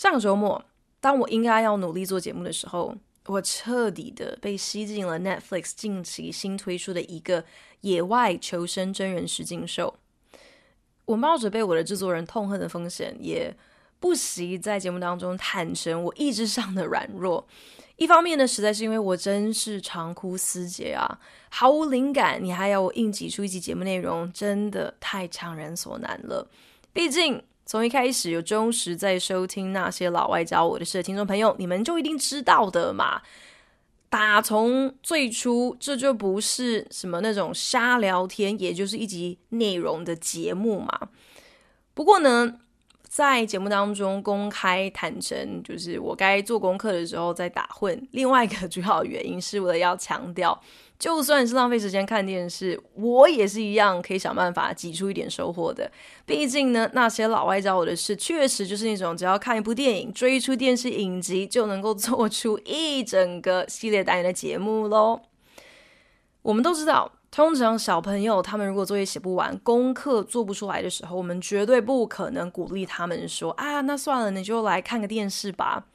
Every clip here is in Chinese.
上周末，当我应该要努力做节目的时候，我彻底的被吸进了 Netflix 近期新推出的一个野外求生真人实境秀。我冒着被我的制作人痛恨的风险，也不惜在节目当中坦诚我意志上的软弱。一方面呢，实在是因为我真是长枯思竭啊，毫无灵感，你还要我硬挤出一集节目内容，真的太强人所难了。毕竟从一开始有忠实在收听那些老外教我的事的听众朋友，你们就一定知道的嘛。打从最初，这就不是什么那种瞎聊天，也就是一集内容的节目嘛。不过呢。在节目当中公开坦诚，就是我该做功课的时候在打混。另外一个主要原因是为了要强调，就算是浪费时间看电视，我也是一样可以想办法挤出一点收获的。毕竟呢，那些老外教我的事，确实就是那种只要看一部电影、追一出电视影集，就能够做出一整个系列单元的节目喽。我们都知道。通常小朋友他们如果作业写不完、功课做不出来的时候，我们绝对不可能鼓励他们说：“啊，那算了，你就来看个电视吧。”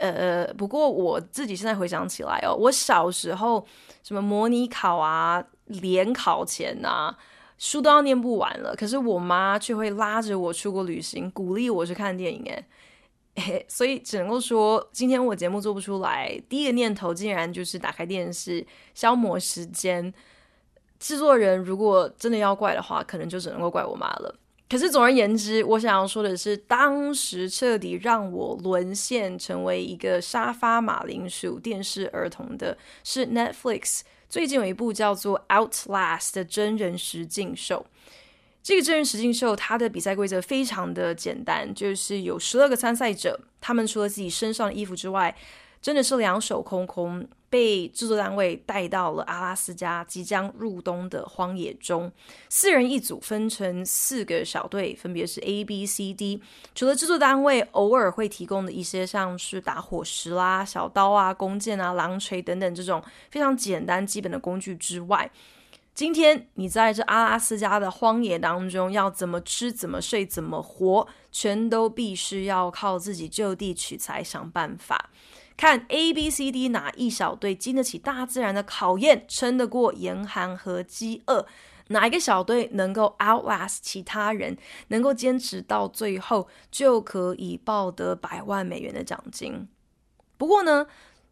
呃，不过我自己现在回想起来哦，我小时候什么模拟考啊、联考前啊，书都要念不完了，可是我妈却会拉着我出国旅行，鼓励我去看电影诶。哎，所以只能够说，今天我节目做不出来，第一个念头竟然就是打开电视消磨时间。制作人如果真的要怪的话，可能就只能够怪我妈了。可是总而言之，我想要说的是，当时彻底让我沦陷成为一个沙发马铃薯电视儿童的是 Netflix 最近有一部叫做《Outlast》的真人实境秀。这个真人实境秀它的比赛规则非常的简单，就是有十二个参赛者，他们除了自己身上的衣服之外，真的是两手空空，被制作单位带到了阿拉斯加即将入冬的荒野中。四人一组，分成四个小队，分别是 A、B、C、D。除了制作单位偶尔会提供的一些像是打火石啦、小刀啊、弓箭啊、狼锤等等这种非常简单基本的工具之外，今天你在这阿拉斯加的荒野当中，要怎么吃、怎么睡、怎么活，全都必须要靠自己就地取材想办法。看 A、B、C、D 哪一小队经得起大自然的考验，撑得过严寒和饥饿？哪一个小队能够 outlast 其他人，能够坚持到最后，就可以抱得百万美元的奖金。不过呢，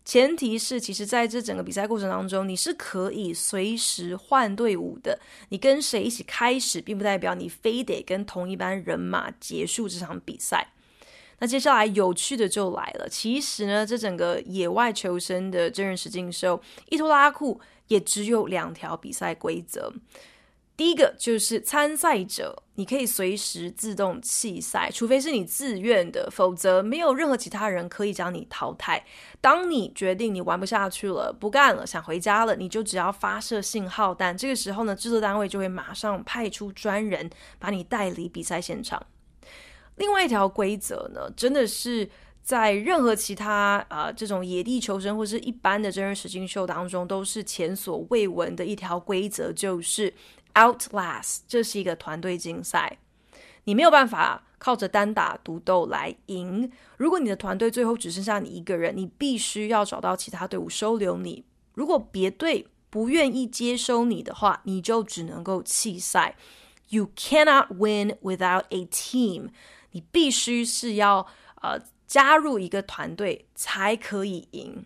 前提是，其实在这整个比赛过程当中，你是可以随时换队伍的。你跟谁一起开始，并不代表你非得跟同一班人马结束这场比赛。那接下来有趣的就来了。其实呢，这整个野外求生的真人实境秀，一拖拉库也只有两条比赛规则。第一个就是参赛者，你可以随时自动弃赛，除非是你自愿的，否则没有任何其他人可以将你淘汰。当你决定你玩不下去了，不干了，想回家了，你就只要发射信号弹，这个时候呢，制作单位就会马上派出专人把你带离比赛现场。另外一条规则呢，真的是在任何其他啊、这种野地求生或是一般的真人实境秀当中都是前所未闻的一条规则，就是 Outlast，这是一个团队竞赛，你没有办法靠着单打独斗来赢。如果你的团队最后只剩下你一个人，你必须要找到其他队伍收留你。如果别队不愿意接收你的话，你就只能够弃赛。You cannot win without a team。你必须是要呃加入一个团队才可以赢。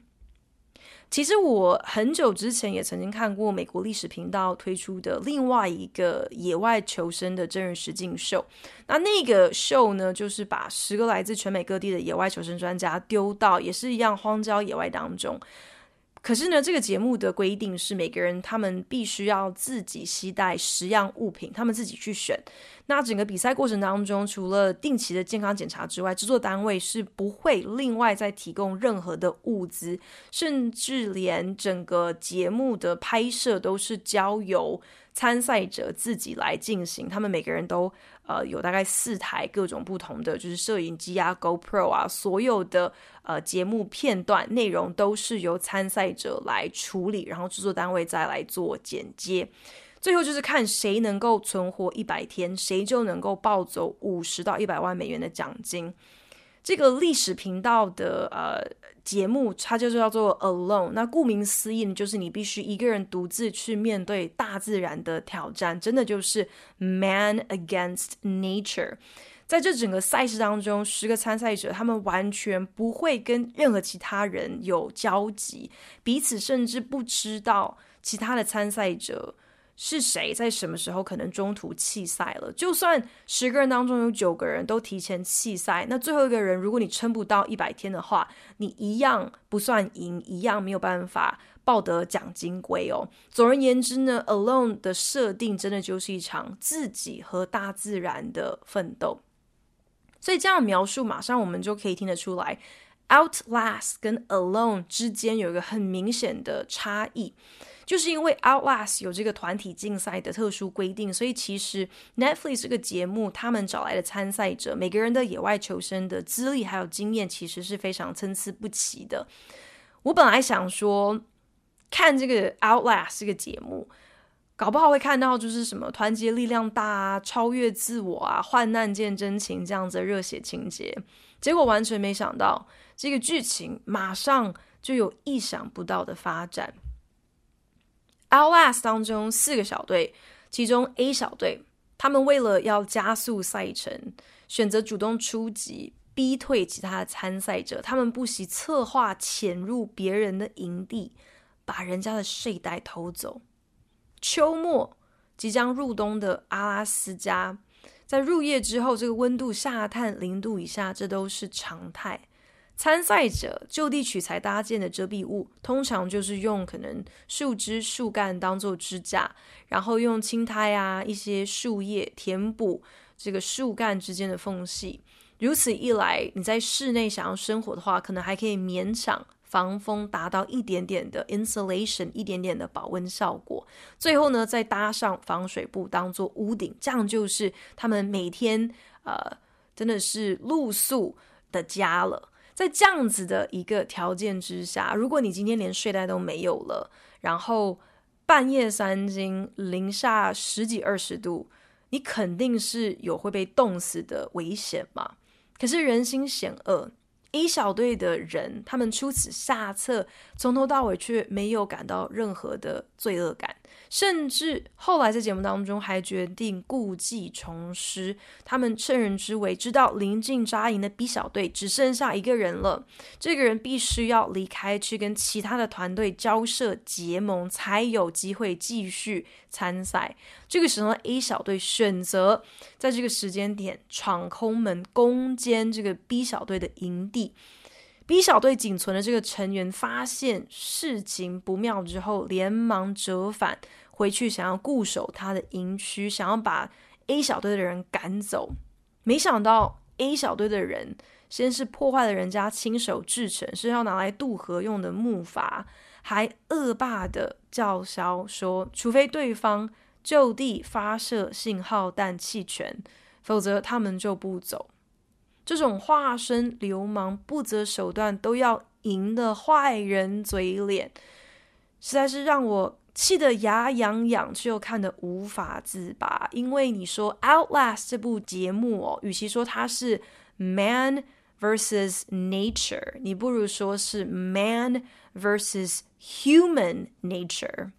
其实我很久之前也曾经看过美国历史频道推出的另外一个野外求生的真人实境秀。那那个秀呢，就是把十个来自全美各地的野外求生专家丢到也是一样荒郊野外当中。可是呢，这个节目的规定是每个人他们必须要自己携带十样物品，他们自己去选。那整个比赛过程当中，除了定期的健康检查之外，制作单位是不会另外再提供任何的物资，甚至连整个节目的拍摄都是交由参赛者自己来进行。他们每个人都。呃，有大概四台各种不同的，就是摄影机啊、GoPro 啊，所有的呃节目片段内容都是由参赛者来处理，然后制作单位再来做剪接，最后就是看谁能够存活一百天，谁就能够抱走五十到一百万美元的奖金。这个历史频道的呃节目，它就是叫做 Alone。那顾名思义，就是你必须一个人独自去面对大自然的挑战，真的就是 Man against Nature。在这整个赛事当中，十个参赛者他们完全不会跟任何其他人有交集，彼此甚至不知道其他的参赛者。是谁在什么时候可能中途弃赛了？就算十个人当中有九个人都提前弃赛，那最后一个人如果你撑不到一百天的话，你一样不算赢，一样没有办法抱得奖金归哦。总而言之呢，Alone 的设定真的就是一场自己和大自然的奋斗。所以这样描述，马上我们就可以听得出来，Outlast 跟 Alone 之间有一个很明显的差异。就是因为 Outlast 有这个团体竞赛的特殊规定，所以其实 Netflix 这个节目，他们找来的参赛者，每个人的野外求生的资历还有经验，其实是非常参差不齐的。我本来想说，看这个 Outlast 这个节目，搞不好会看到就是什么团结力量大啊，超越自我啊，患难见真情这样子的热血情节，结果完全没想到，这个剧情马上就有意想不到的发展。Outlast 当中四个小队，其中 A 小队，他们为了要加速赛程，选择主动出击，逼退其他的参赛者。他们不惜策划潜入别人的营地，把人家的睡袋偷走。秋末即将入冬的阿拉斯加，在入夜之后，这个温度下探零度以下，这都是常态。参赛者就地取材搭建的遮蔽物，通常就是用可能树枝、树干当做支架，然后用青苔啊、一些树叶填补这个树干之间的缝隙。如此一来，你在室内想要生活的话，可能还可以勉强防风，达到一点点的 insulation，一点点的保温效果。最后呢，再搭上防水布当做屋顶，这样就是他们每天呃真的是露宿的家了。在这样子的一个条件之下，如果你今天连睡袋都没有了，然后半夜三更零下十几二十度，你肯定是有会被冻死的危险嘛。可是人心险恶，A 小队的人他们出此下策，从头到尾却没有感到任何的罪恶感。甚至后来在节目当中还决定故技重施，他们趁人之危，知道临近扎营的 B 小队只剩下一个人了，这个人必须要离开去跟其他的团队交涉结盟，才有机会继续参赛。这个时候 A 小队选择在这个时间点闯空门，攻坚这个 B 小队的营地。B 小队仅存的这个成员发现事情不妙之后，连忙折返回去，想要固守他的营区，想要把 A 小队的人赶走。没想到 A 小队的人先是破坏了人家亲手制成是要拿来渡河用的木筏，还恶霸的叫嚣说，除非对方就地发射信号弹弃权，否则他们就不走。这种化身流氓、不择手段都要赢的坏人嘴脸，实在是让我气得牙痒痒，却又看得无法自拔。因为你说《Outlast》这部节目哦，与其说它是 Man versus Nature，你不如说是 Man versus Human Nature。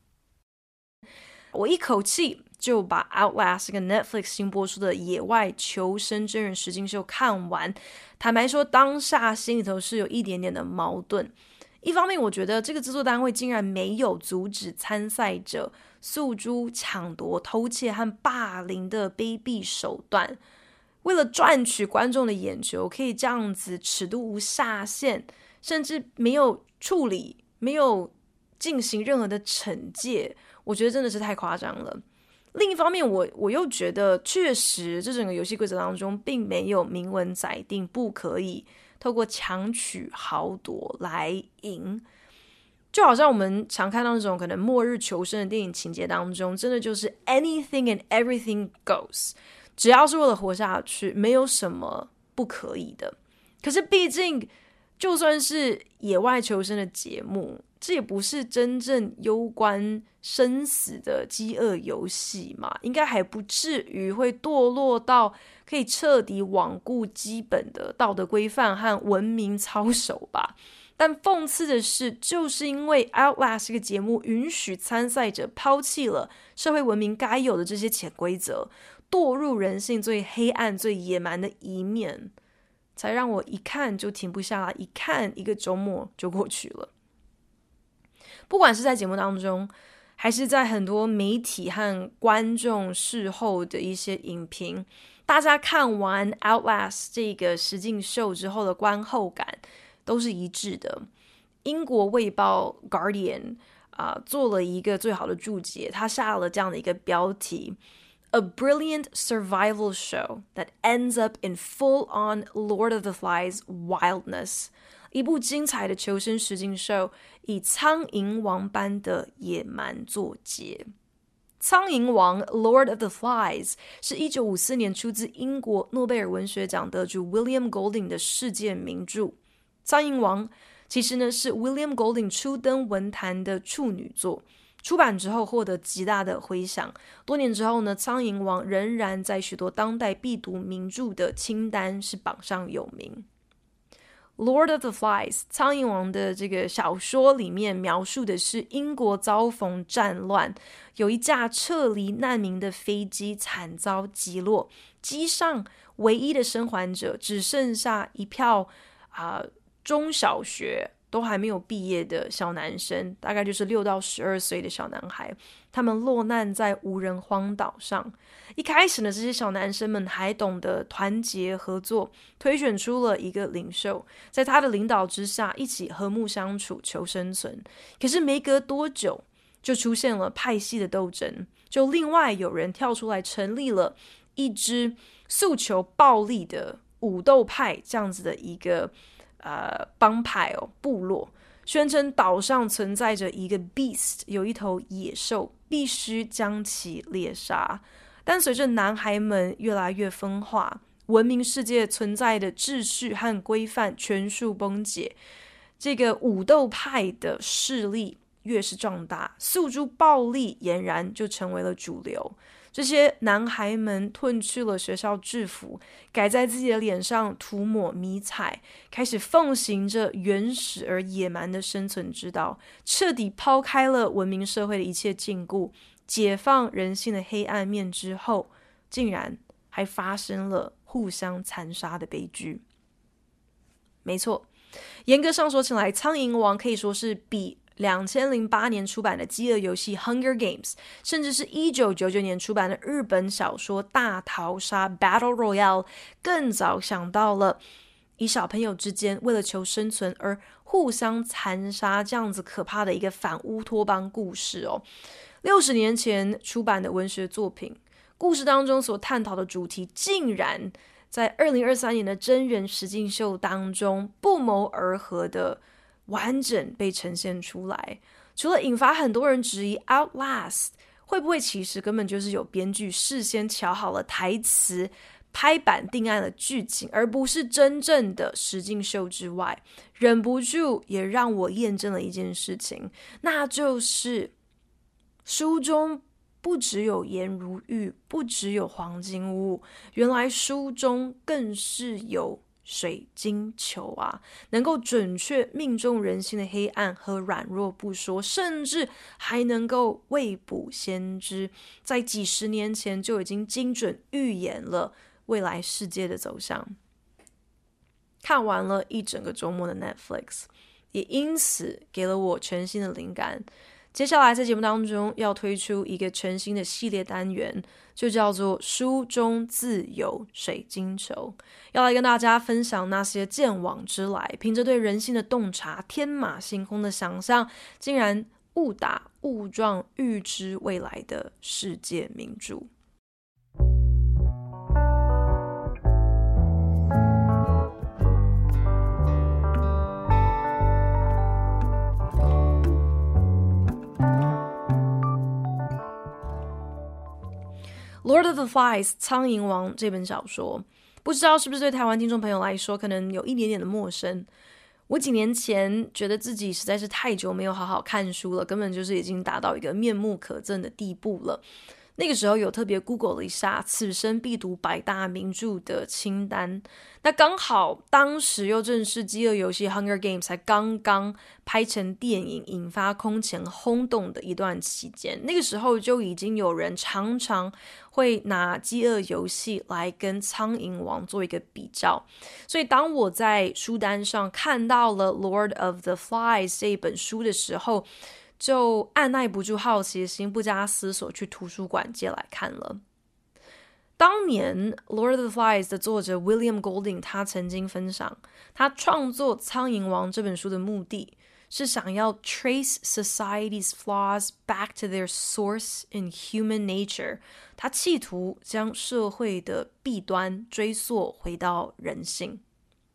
我一口气。就把《Outlast》这个 Netflix 新播出的野外求生真人实境秀看完。坦白说，当下心里头是有一点点的矛盾。一方面，我觉得这个制作单位竟然没有阻止参赛者诉诸抢夺、偷窃和霸凌的卑鄙手段，为了赚取观众的眼球，可以这样子尺度无下限，甚至没有处理、没有进行任何的惩戒，我觉得真的是太夸张了。另一方面，我我又觉得，确实这整个游戏规则当中，并没有明文载定不可以透过强取豪夺来赢。就好像我们常看到那种可能末日求生的电影情节当中，真的就是 anything and everything goes，只要是为了活下去，没有什么不可以的。可是毕竟，就算是野外求生的节目，这也不是真正攸关生死的饥饿游戏嘛，应该还不至于会堕落到可以彻底罔顾基本的道德规范和文明操守吧。但讽刺的是，就是因为《Outlast》这个节目允许参赛者抛弃了社会文明该有的这些潜规则，堕入人性最黑暗、最野蛮的一面，才让我一看就停不下来，一看一个周末就过去了。不管是在节目当中，还是在很多媒体和观众事后的一些影评，大家看完《Outlast》这个实境秀之后的观后感。都是一致的。英国卫报《Guardian》啊，做了一个最好的注解，他下了这样的一个标题：“A brilliant survival show that ends up in full-on Lord of the Flies wildness。”一部精彩的求生实境秀，以苍蝇王般的野蛮作结。苍蝇王 Lord of the Flies 是一九五四年出自英国诺贝尔文学奖得主 William Golding 的世界名著。《苍蝇王》其实呢是 William Golding 初登文坛的处女作，出版之后获得极大的回响。多年之后呢，《苍蝇王》仍然在许多当代必读名著的清单是榜上有名。《Lord of the Flies》《苍蝇王》的这个小说里面描述的是英国遭逢战乱，有一架撤离难民的飞机惨遭击落，机上唯一的生还者只剩下一票啊。中小学都还没有毕业的小男生，大概就是六到十二岁的小男孩，他们落难在无人荒岛上。一开始呢，这些小男生们还懂得团结合作，推选出了一个领袖，在他的领导之下，一起和睦相处，求生存。可是没隔多久，就出现了派系的斗争，就另外有人跳出来成立了一支诉求暴力的武斗派，这样子的一个。呃，帮派哦，部落宣称岛上存在着一个 beast，有一头野兽，必须将其猎杀。但随着男孩们越来越分化，文明世界存在的秩序和规范全数崩解，这个武斗派的势力越是壮大，诉诸暴力俨然就成为了主流。这些男孩们褪去了学校制服，改在自己的脸上涂抹迷彩，开始奉行着原始而野蛮的生存之道，彻底抛开了文明社会的一切禁锢，解放人性的黑暗面之后，竟然还发生了互相残杀的悲剧。没错，严格上说起来，《苍蝇王》可以说是比。两千零八年出版的《饥饿游戏》（Hunger Games），甚至是一九九九年出版的日本小说《大逃杀》（Battle Royale），更早想到了以小朋友之间为了求生存而互相残杀这样子可怕的一个反乌托邦故事哦。六十年前出版的文学作品，故事当中所探讨的主题，竟然在二零二三年的真人实境秀当中不谋而合的。完整被呈现出来，除了引发很多人质疑《Outlast》会不会其实根本就是有编剧事先乔好了台词、拍板定案了剧情，而不是真正的实境秀之外，忍不住也让我验证了一件事情，那就是书中不只有颜如玉，不只有黄金屋，原来书中更是有。水晶球啊，能够准确命中人心的黑暗和软弱不说，甚至还能够未卜先知，在几十年前就已经精准预言了未来世界的走向。看完了一整个周末的 Netflix，也因此给了我全新的灵感。接下来在节目当中要推出一个全新的系列单元，就叫做“书中自有水晶球”，要来跟大家分享那些见往之来，凭着对人性的洞察、天马行空的想象，竟然误打误撞预知未来的世界名著。《Lord of the Flies》苍蝇王这本小说，不知道是不是对台湾听众朋友来说，可能有一点点的陌生。我几年前觉得自己实在是太久没有好好看书了，根本就是已经达到一个面目可憎的地步了。那个时候有特别 Google 了一下此生必读百大名著的清单，那刚好当时又正是《饥饿游戏》（Hunger Games） 才刚刚拍成电影，引发空前轰动的一段期间。那个时候就已经有人常常会拿《饥饿游戏》来跟《苍蝇王》做一个比较，所以当我在书单上看到了《Lord of the Flies》这本书的时候，就按耐不住好奇心，不加思索去图书馆借来看了。当年《Lord of the Flies》的作者 William Golding 他曾经分享，他创作《苍蝇王》这本书的目的是想要 trace society's flaws back to their source in human nature。他企图将社会的弊端追溯回到人性。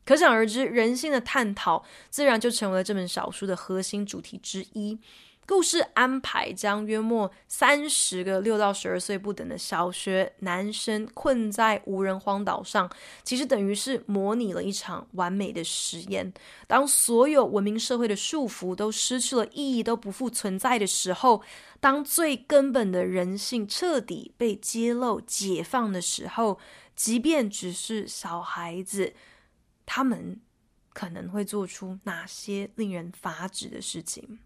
可想而知，人性的探讨自然就成为了这本小书的核心主题之一。故事安排将约莫三十个六到十二岁不等的小学男生困在无人荒岛上，其实等于是模拟了一场完美的实验。当所有文明社会的束缚都失去了意义，都不复存在的时候，当最根本的人性彻底被揭露、解放的时候，即便只是小孩子，他们可能会做出哪些令人发指的事情？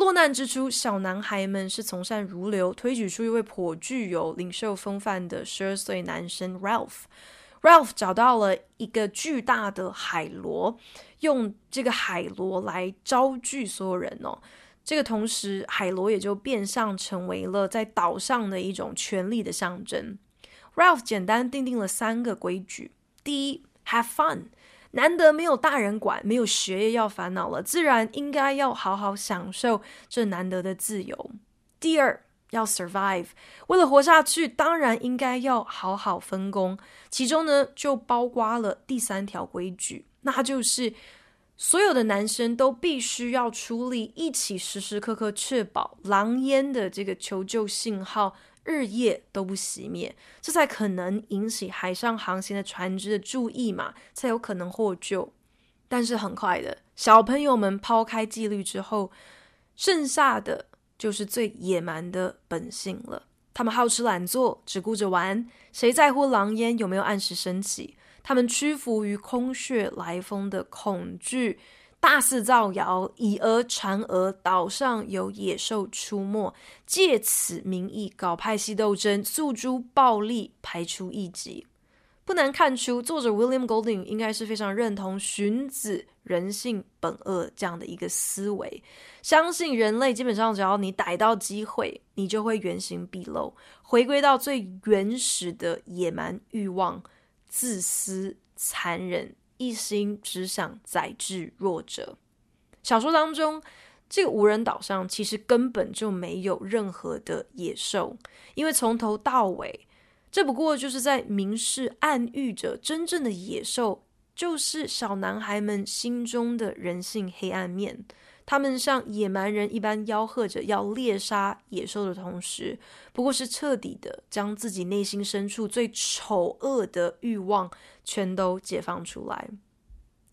落难之初，小男孩们是从善如流，推举出一位颇具有领袖风范的十二岁男生 Ralph。Ralph 找到了一个巨大的海螺，用这个海螺来招聚所有人哦。这个同时，海螺也就变相成为了在岛上的一种权力的象征。Ralph 简单订定了三个规矩：第一，Have fun。难得没有大人管，没有学业要烦恼了，自然应该要好好享受这难得的自由。第二，要 survive，为了活下去，当然应该要好好分工。其中呢，就包括了第三条规矩，那就是所有的男生都必须要出力，一起时时刻刻确保狼烟的这个求救信号。日夜都不熄灭，这才可能引起海上航行的船只的注意嘛，才有可能获救。但是很快的，小朋友们抛开纪律之后，剩下的就是最野蛮的本性了。他们好吃懒做，只顾着玩，谁在乎狼烟有没有按时升起？他们屈服于空穴来风的恐惧。大肆造谣，以讹传讹，岛上有野兽出没，借此名义搞派系斗争，诉诸暴力，排除异己。不难看出，作者 William Golding 应该是非常认同荀子“人性本恶”这样的一个思维，相信人类基本上只要你逮到机会，你就会原形毕露，回归到最原始的野蛮欲望、自私、残忍。一心只想宰制弱者。小说当中，这个无人岛上其实根本就没有任何的野兽，因为从头到尾，这不过就是在明示暗喻着，真正的野兽就是小男孩们心中的人性黑暗面。他们像野蛮人一般吆喝着要猎杀野兽的同时，不过是彻底的将自己内心深处最丑恶的欲望全都解放出来。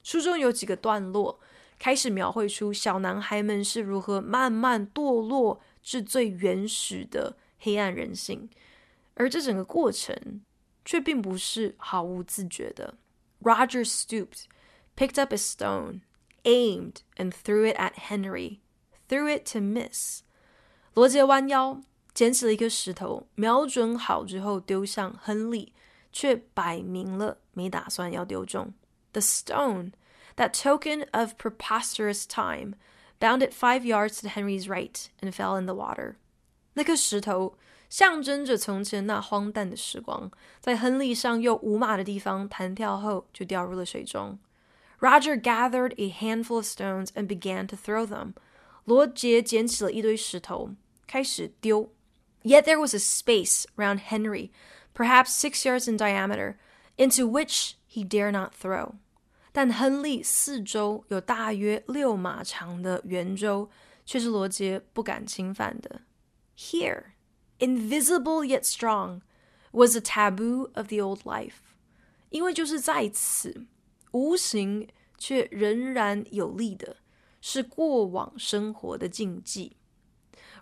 书中有几个段落开始描绘出小男孩们是如何慢慢堕落至最原始的黑暗人性，而这整个过程却并不是毫无自觉的。Roger stooped, picked up a stone. Aimed and threw it at Henry, threw it to miss. 罗杰弯腰捡起了一颗石头，瞄准好之后丢向亨利，却摆明了没打算要丢中。The stone, that token of preposterous time, bounded five yards to Henry's right and fell in the water. 那颗石头象征着从前那荒诞的时光，在亨利上右五码的地方弹跳后就掉入了水中。 Roger gathered a handful of stones and began to throw them. 罗杰捡起了一堆石头，开始丢。Yet there was a space round Henry, perhaps six yards in diameter, into which he dare not throw. 但亨利四周有大约六码长的圆周，却是罗杰不敢侵犯的。Here, invisible yet strong, was the taboo of the old life. 因为就是在此， 无形却仍然有力的，是过往生活的禁忌。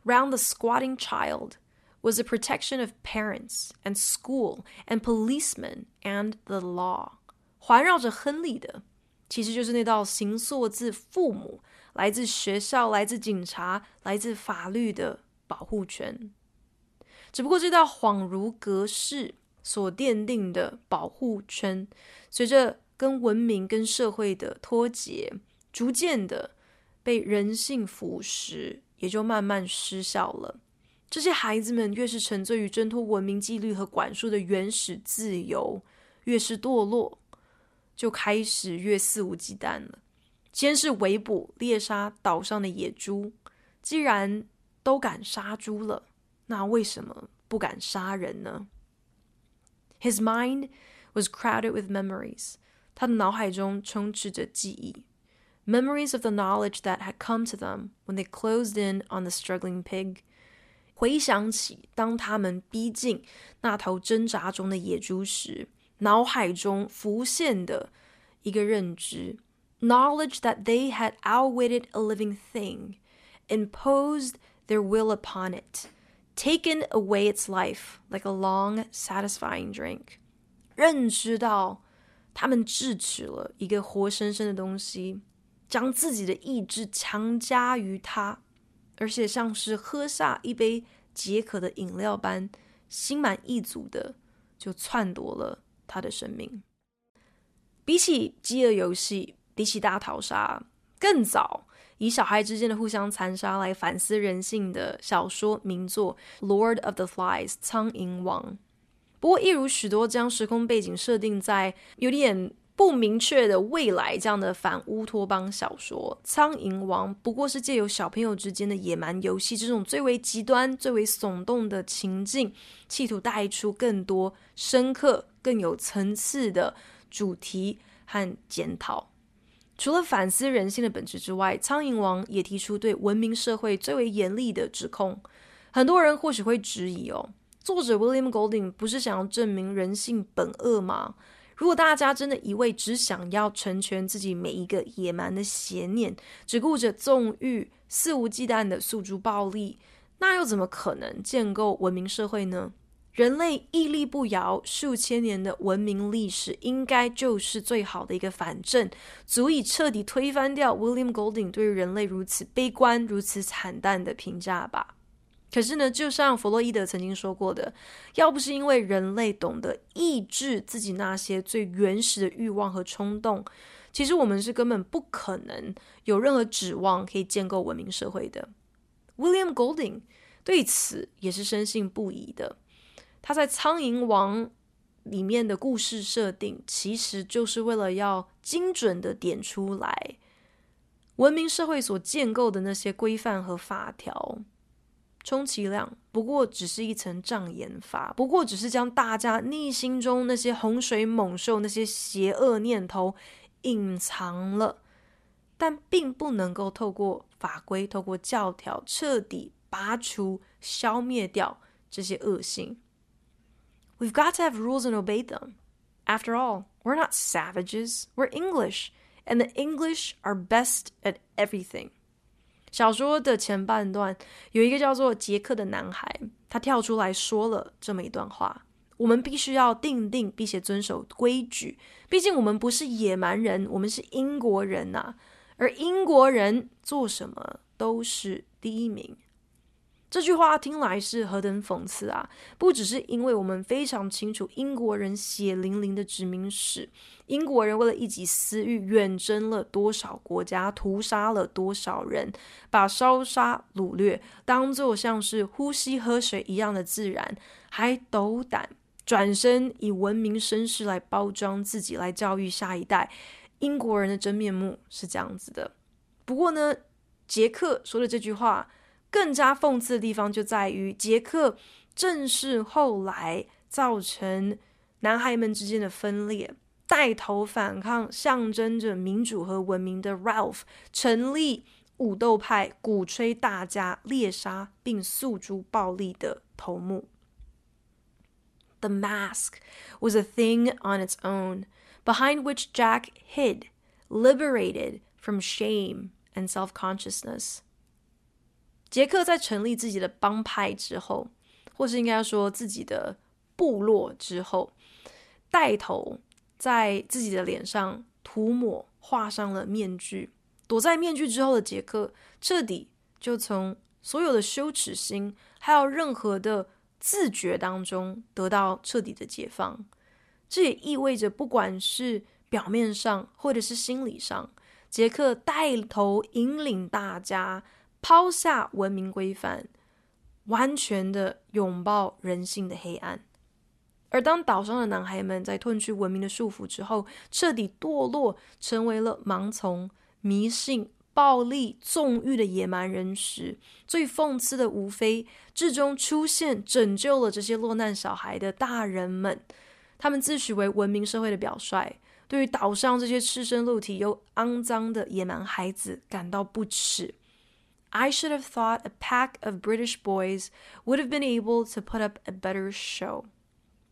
Round the squatting child was the protection of parents and school and policemen and the law. 环绕着亨利的，其实就是那道形塑自父母、来自学校、来自警察、来自法律的保护权。只不过这道恍如隔世所奠定的保护圈，随着 跟文明、跟社会的脱节，逐渐的被人性腐蚀，也就慢慢失效了。这些孩子们越是沉醉于挣脱文明纪律和管束的原始自由，越是堕落。就开始越肆无忌惮了。先是围捕猎杀岛上的野猪，既然都敢杀猪了，那为什么不敢杀人呢？His mind was crowded with memories。他的脑海中充斥着记忆，memories of the knowledge that had come to them when they closed in on the struggling pig。回想起当他们逼近那头挣扎中的野猪时。脑海中浮现的一个认知，knowledge that they had outwitted a living thing, imposed their will upon it, taken away its life like a long, satisfying drink。认知到 他们智取了一个活生生的东西，将自己的意志强加于他，而且像是喝下一杯解渴的饮料般，心满意足的就篡夺了。他的生命，比起饥饿游戏，比起大逃杀，更早以小孩之间的互相残杀来反思人性的小说名作《Lord of the Flies》苍蝇王。不过，一如许多将时空背景设定在有点不明确的未来这样的反乌托邦小说，《苍蝇王》不过是借由小朋友之间的野蛮游戏这种最为极端、最为耸动的情境，企图带出更多深刻。更有层次的主题和检讨。除了反思人性的本质之外，《苍蝇王》也提出对文明社会最为严厉的指控。很多人或许会质疑哦，作者 William Golding 不是想要证明人性本恶吗？如果大家真的一味只想要成全自己每一个野蛮的邪念，只顾着纵欲、肆无忌惮的诉诸暴力，那又怎么可能建构文明社会呢？人类屹立不摇数千年的文明历史，应该就是最好的一个反证，足以彻底推翻掉 William Golding 对于人类如此悲观、如此惨淡的评价吧。可是呢，就像弗洛伊德曾经说过的，要不是因为人类懂得抑制自己那些最原始的欲望和冲动，其实我们是根本不可能有任何指望可以建构文明社会的。William Golding 对此也是深信不疑的。他在《苍蝇王》里面的故事设定，其实就是为了要精准地点出来文明社会所建构的那些规范和法条，充其量不过只是一层障眼法，不过只是将大家内心中那些洪水猛兽、那些邪恶念头隐藏了，但并不能够透过法规、透过教条彻底拔除、消灭掉这些恶性。We've got to have rules and obey them. After all, we're not savages. We're English, and the English are best at everything. 小说的前半段有一个叫做杰克的男孩，他跳出来说了这么一段话：我们必须要定定并且遵守规矩，毕竟我们不是野蛮人，我们是英国人呐、而英国人做什么都是第一名。这句话听来是何等讽刺啊！不只是因为我们非常清楚英国人血淋淋的殖民史，英国人为了一己私欲远征了多少国家，屠杀了多少人，把烧杀掳掠当作像是呼吸喝水一样的自然，还斗胆转身以文明绅士来包装自己，来教育下一代。英国人的真面目是这样子的。不过呢，杰克说的这句话更加讽刺的地方就在于，杰克正是后来造成男孩们之间的分裂，带头反抗，象征着民主和文明的 Ralph 成立武斗派，鼓吹大家猎杀并诉诸暴力的头目。The mask was a thing on its own, behind which Jack hid, liberated from shame and self-consciousness. 杰克在成立自己的帮派之后，或是应该说自己的部落之后，带头在自己的脸上涂抹、画上了面具。躲在面具之后的杰克，彻底就从所有的羞耻心，还有任何的自觉当中得到彻底的解放。这也意味着，不管是表面上或者是心理上，杰克带头引领大家抛下文明规范，完全的拥抱人性的黑暗。而当岛上的男孩们在褪去文明的束缚之后，彻底堕落，成为了盲从、迷信、暴力、纵欲的野蛮人时，最讽刺的无非，至终出现拯救了这些落难小孩的大人们。他们自诩为文明社会的表率，对于岛上这些赤身露体又肮脏的野蛮孩子感到不耻。I should have thought a pack of British boys would have been able to put up a better show.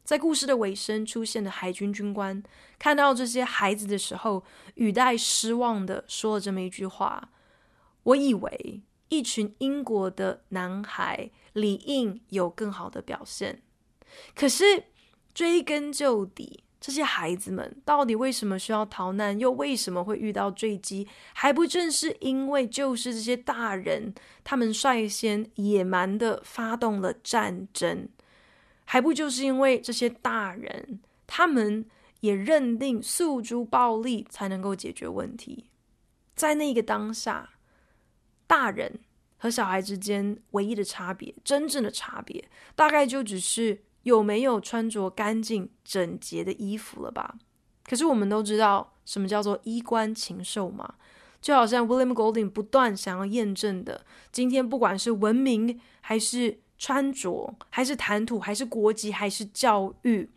在故事的尾声出现的海军军官看到这些孩子的时候，语带失望地说了这么一句话：“我以为一群英国的男孩理应有更好的表现。可是追根究底， 这些孩子们到底为什么需要逃难，又为什么会遇到坠机？还不正是因为就是这些大人，他们率先野蛮地发动了战争。”还不就是因为这些大人，他们也认定诉诸暴力才能够解决问题。在那个当下，大人和小孩之间唯一的差别，真正的差别，大概就只是有没有穿着干净整洁的衣服了吧？可是我们都知道，什么叫做衣冠禽兽嘛？就好像 William Golding 不断想要验证的，今天不管是文明还是。穿着，还是谈吐，还是国籍，还是教育，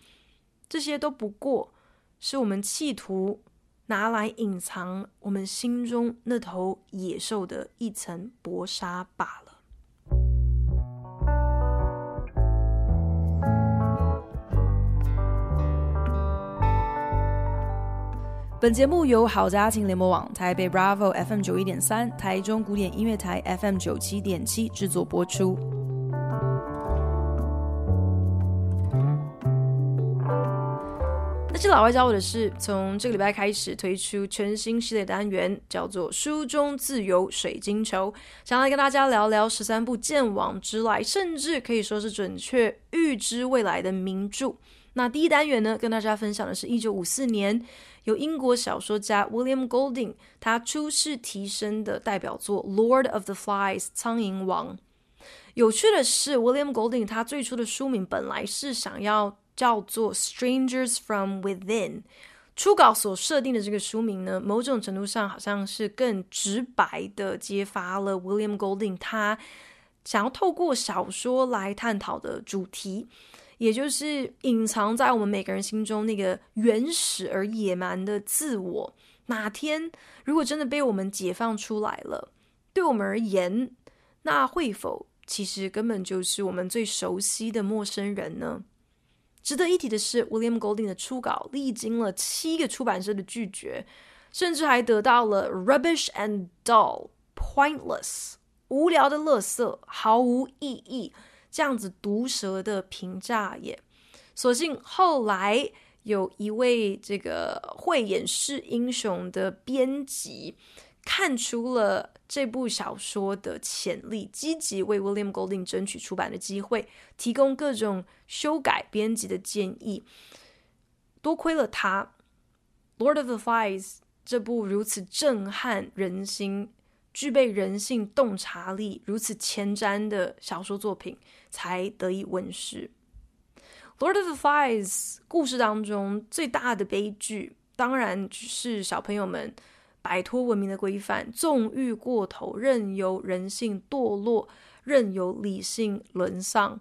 这些都不过是我们企图拿来隐藏我们心中那头野兽的一层薄纱罢了。本节目由好家庭联盟网、台北 Bravo FM 九一点三、台中古典音乐台 FM 九七点七制作播出。那些老外教我的是，从这个礼拜开始推出全新系列单元，叫做《书中自由水晶球》，想来跟大家聊聊十三部鉴往知来，甚至可以说是准确预知未来的名著。那第一单元呢，跟大家分享的是一九五四年由英国小说家 William Golding 他出世提升的代表作《Lord of the Flies》苍蝇王。有趣的是，William Golding 他最初的书名本来是想要。叫做《Strangers from Within》，初稿所设定的这个书名呢，某种程度上好像是更直白的揭发了 William Golding 他想要透过小说来探讨的主题，也就是隐藏在我们每个人心中那个原始而野蛮的自我。哪天如果真的被我们解放出来了，对我们而言，那会否其实根本就是我们最熟悉的陌生人呢？值得一提的是，William Golding 的初稿历经了七个出版社的拒绝，甚至还得到了 “rubbish and dull, pointless” 无聊的垃圾，毫无意义这样子毒舌的评价也。所幸后来有一位这个会掩饰英雄的编辑看出了。这部小说的潜力，积极为 William Golding 争取出版的机会，提供各种修改编辑的建议。多亏了他，《Lord of the Flies》这部如此震撼人心、具备人性洞察力、如此前瞻的小说作品，才得以问世。《Lord of the Flies》故事当中最大的悲剧，当然是小朋友们。摆脱文明的规范，纵欲过头，任由人性堕落，任由理性沦丧，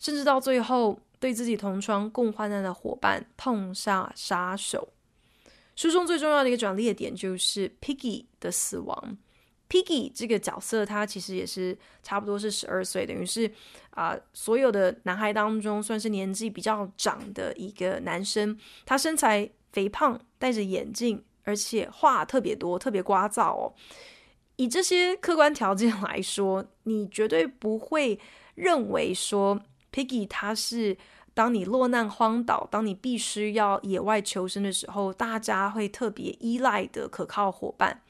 甚至到最后对自己同窗共患难的伙伴痛下杀手。书中最重要的一个转捩点就是 Piggy 的死亡。Piggy 这个角色，他其实也是差不多是十二岁，等于是啊、所有的男孩当中算是年纪比较长的一个男生。他身材肥胖，戴着眼镜，而且话特别多，特别聒噪哦。以这些客观条件来说，你绝对不会认为说 Piggy 他是当你落难荒岛，当你必须要野外求生的时候，大家会特别依赖的可靠伙伴。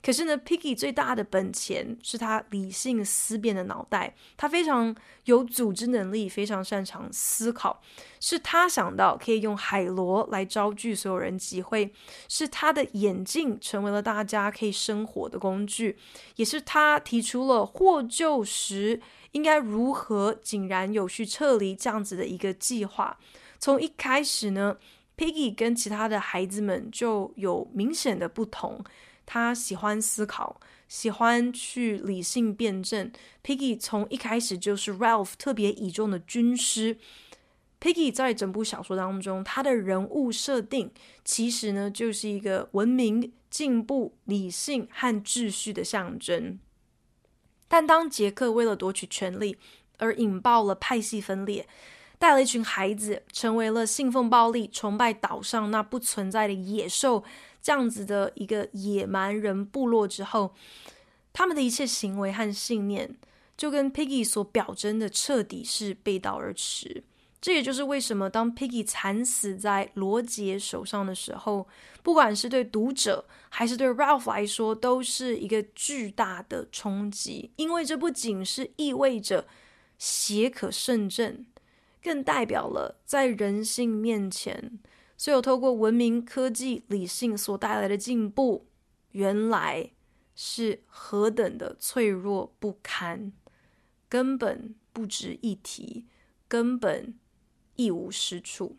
可是呢，Piggy 最大的本钱是他理性思辨的脑袋，他非常有组织能力，非常擅长思考，是他想到可以用海螺来招聚所有人集会，是他的眼镜成为了大家可以生活的工具，也是他提出了获救时应该如何井然有序撤离这样子的一个计划。从一开始呢，Piggy 跟其他的孩子们就有明显的不同。他喜欢思考，喜欢去理性辩证。Piggy 从一开始就是 Ralph 特别倚重的军师。Piggy 在整部小说当中，他的人物设定其实呢，就是一个文明、进步、理性和秩序的象征。但当杰克为了夺取权力而引爆了派系分裂，带了一群孩子成为了信奉暴力、崇拜岛上那不存在的野兽。这样子的一个野蛮人部落之后，他们的一切行为和信念就跟 Piggy 所表征的彻底是背道而驰。这也就是为什么当 Piggy 惨死在罗杰手上的时候，不管是对读者还是对 Ralph 来说，都是一个巨大的冲击。因为这不仅是意味着邪可胜正，更代表了在人性面前。所有透过文明、科技、理性所带来的进步，原来是何等的脆弱不堪，根本不值一提，根本一无是处。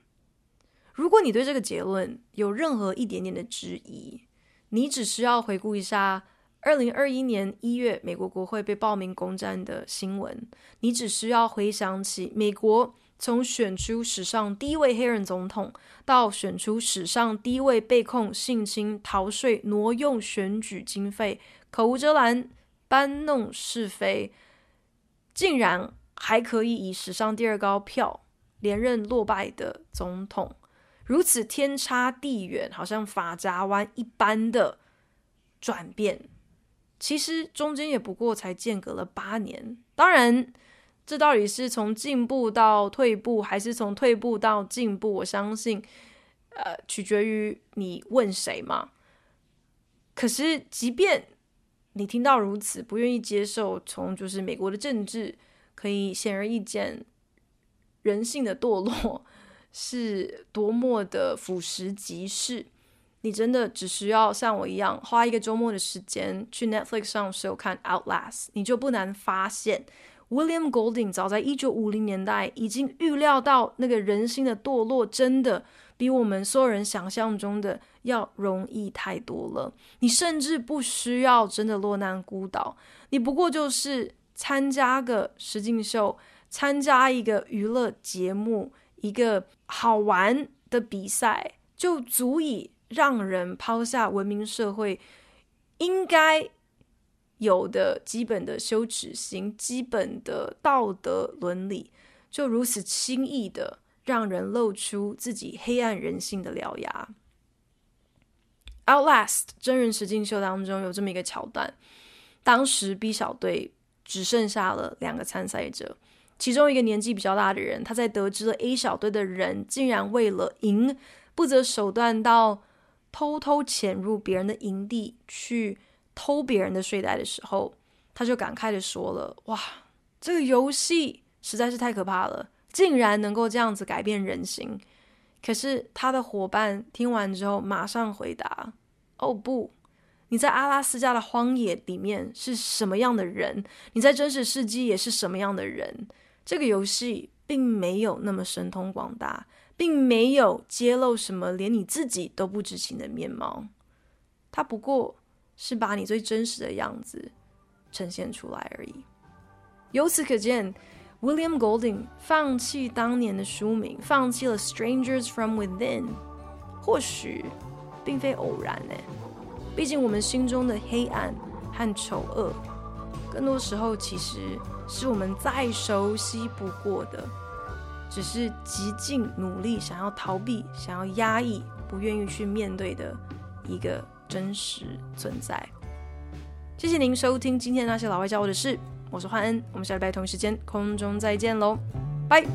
如果你对这个结论有任何一点点的质疑，你只需要回顾一下二零二一年一月美国国会被暴民攻占的新闻，你只需要回想起美国。从选出史上第一位黑人总统，到选出史上第一位被控性侵、逃税、挪用选举经费、口无遮拦、搬弄是非，竟然还可以以史上第二高票连任落败的总统，如此天差地远，好像法夹湾一般的转变，其实中间也不过才间隔了八年，当然。这到底是从进步到退步，还是从退步到进步？我相信，呃，取决于你问谁嘛。可是，即便你听到如此，不愿意接受，从就是美国的政治可以显而易见，人性的堕落是多么的腐蚀即是。你真的只需要像我一样，花一个周末的时间去 Netflix 上收看《Outlast》，你就不难发现。William Golding 早在一九五零年代已经预料到，那个人性的堕落真的比我们所有人想象中的要容易太多了。你甚至不需要真的落难孤岛，你不过就是参加个实境秀，参加一个娱乐节目，一个好玩的比赛，就足以让人抛下文明社会应该。有的基本的羞耻心、基本的道德伦理，就如此轻易的让人露出自己黑暗人性的獠牙。《Outlast》真人实境秀当中有这么一个桥段：当时 B 小队只剩下了两个参赛者，其中一个年纪比较大的人，他在得知了 A 小队的人竟然为了赢，不择手段到偷偷潜入别人的营地去。偷别人的睡袋的时候，他就感慨地说了：“哇，这个游戏实在是太可怕了，竟然能够这样子改变人心。”可是他的伙伴听完之后，马上回答：“哦不，你在阿拉斯加的荒野里面是什么样的人？你在真实世界也是什么样的人？这个游戏并没有那么神通广大，并没有揭露什么连你自己都不知情的面貌。它不过。”是把你最真实的样子呈现出来而已。由此可见，William Golding 放弃当年的书名，放弃了《Strangers from Within》，或许并非偶然呢。毕竟我们心中的黑暗和丑恶，更多时候其实是我们再熟悉不过的，只是极尽努力想要逃避、想要压抑、不愿意去面对的一个真实存在。谢谢您收听今天那些老外教我的事，我是焕恩，我们下礼拜同一时间空中再见喽，拜。